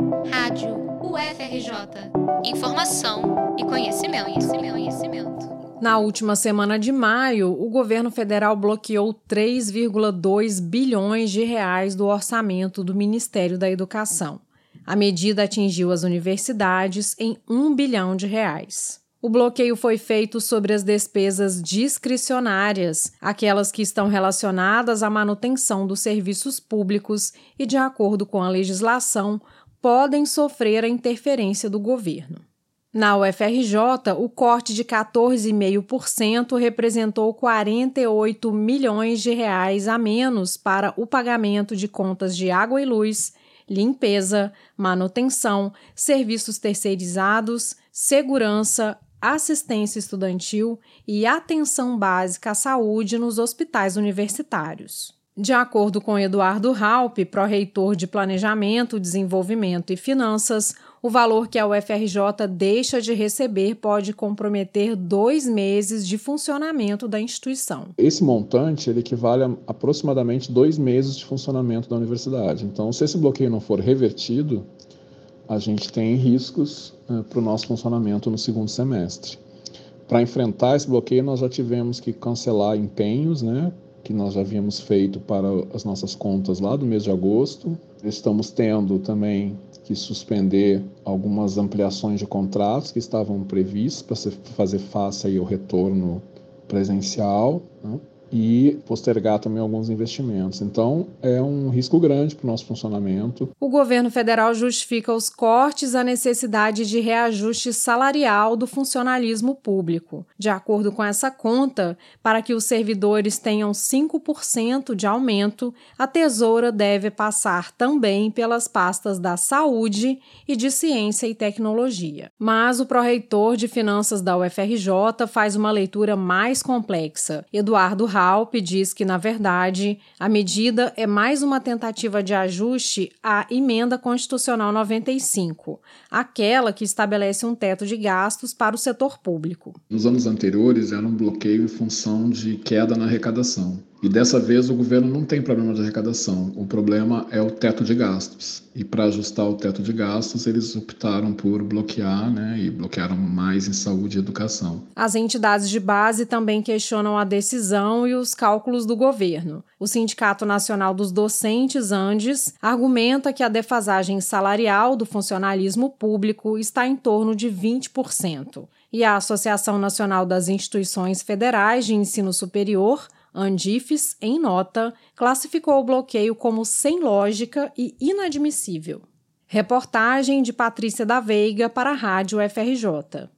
Rádio UFRJ. Informação e conhecimento, conhecimento, conhecimento. Na última semana de maio, o governo federal bloqueou 3,2 bilhões de reais do orçamento do Ministério da Educação. A medida atingiu as universidades em 1 bilhão de reais. O bloqueio foi feito sobre as despesas discricionárias, aquelas que estão relacionadas à manutenção dos serviços públicos e, de acordo com a legislação, podem sofrer a interferência do governo. Na UFRJ, o corte de 14,5% representou 48 milhões de reais a menos para o pagamento de contas de água e luz, limpeza, manutenção, serviços terceirizados, segurança, assistência estudantil e atenção básica à saúde nos hospitais universitários. De acordo com Eduardo Raup, pró-reitor de Planejamento, Desenvolvimento e Finanças, o valor que a UFRJ deixa de receber pode comprometer dois meses de funcionamento da instituição. Esse montante ele equivale a aproximadamente dois meses de funcionamento da universidade. Então, se esse bloqueio não for revertido, a gente tem riscos uh, para o nosso funcionamento no segundo semestre. Para enfrentar esse bloqueio, nós já tivemos que cancelar empenhos, né, que nós já havíamos feito para as nossas contas lá do mês de agosto. Estamos tendo também que suspender algumas ampliações de contratos que estavam previstos para fazer face ao retorno presencial. Né? E postergar também alguns investimentos. Então, é um risco grande para o nosso funcionamento. O governo federal justifica os cortes à necessidade de reajuste salarial do funcionalismo público. De acordo com essa conta, para que os servidores tenham 5% de aumento, a Tesoura deve passar também pelas pastas da Saúde e de Ciência e Tecnologia. Mas o pró-reitor de Finanças da UFRJ faz uma leitura mais complexa. Eduardo Halp diz que, na verdade, a medida é mais uma tentativa de ajuste à Emenda Constitucional 95, aquela que estabelece um teto de gastos para o setor público. Nos anos anteriores, era um bloqueio em função de queda na arrecadação. E dessa vez o governo não tem problema de arrecadação, o problema é o teto de gastos. E para ajustar o teto de gastos, eles optaram por bloquear, né, e bloquearam mais em saúde e educação. As entidades de base também questionam a decisão os cálculos do governo. O Sindicato Nacional dos Docentes, Andes, argumenta que a defasagem salarial do funcionalismo público está em torno de 20%. E a Associação Nacional das Instituições Federais de Ensino Superior Andifes, em nota, classificou o bloqueio como sem lógica e inadmissível. Reportagem de Patrícia da Veiga para a Rádio FRJ.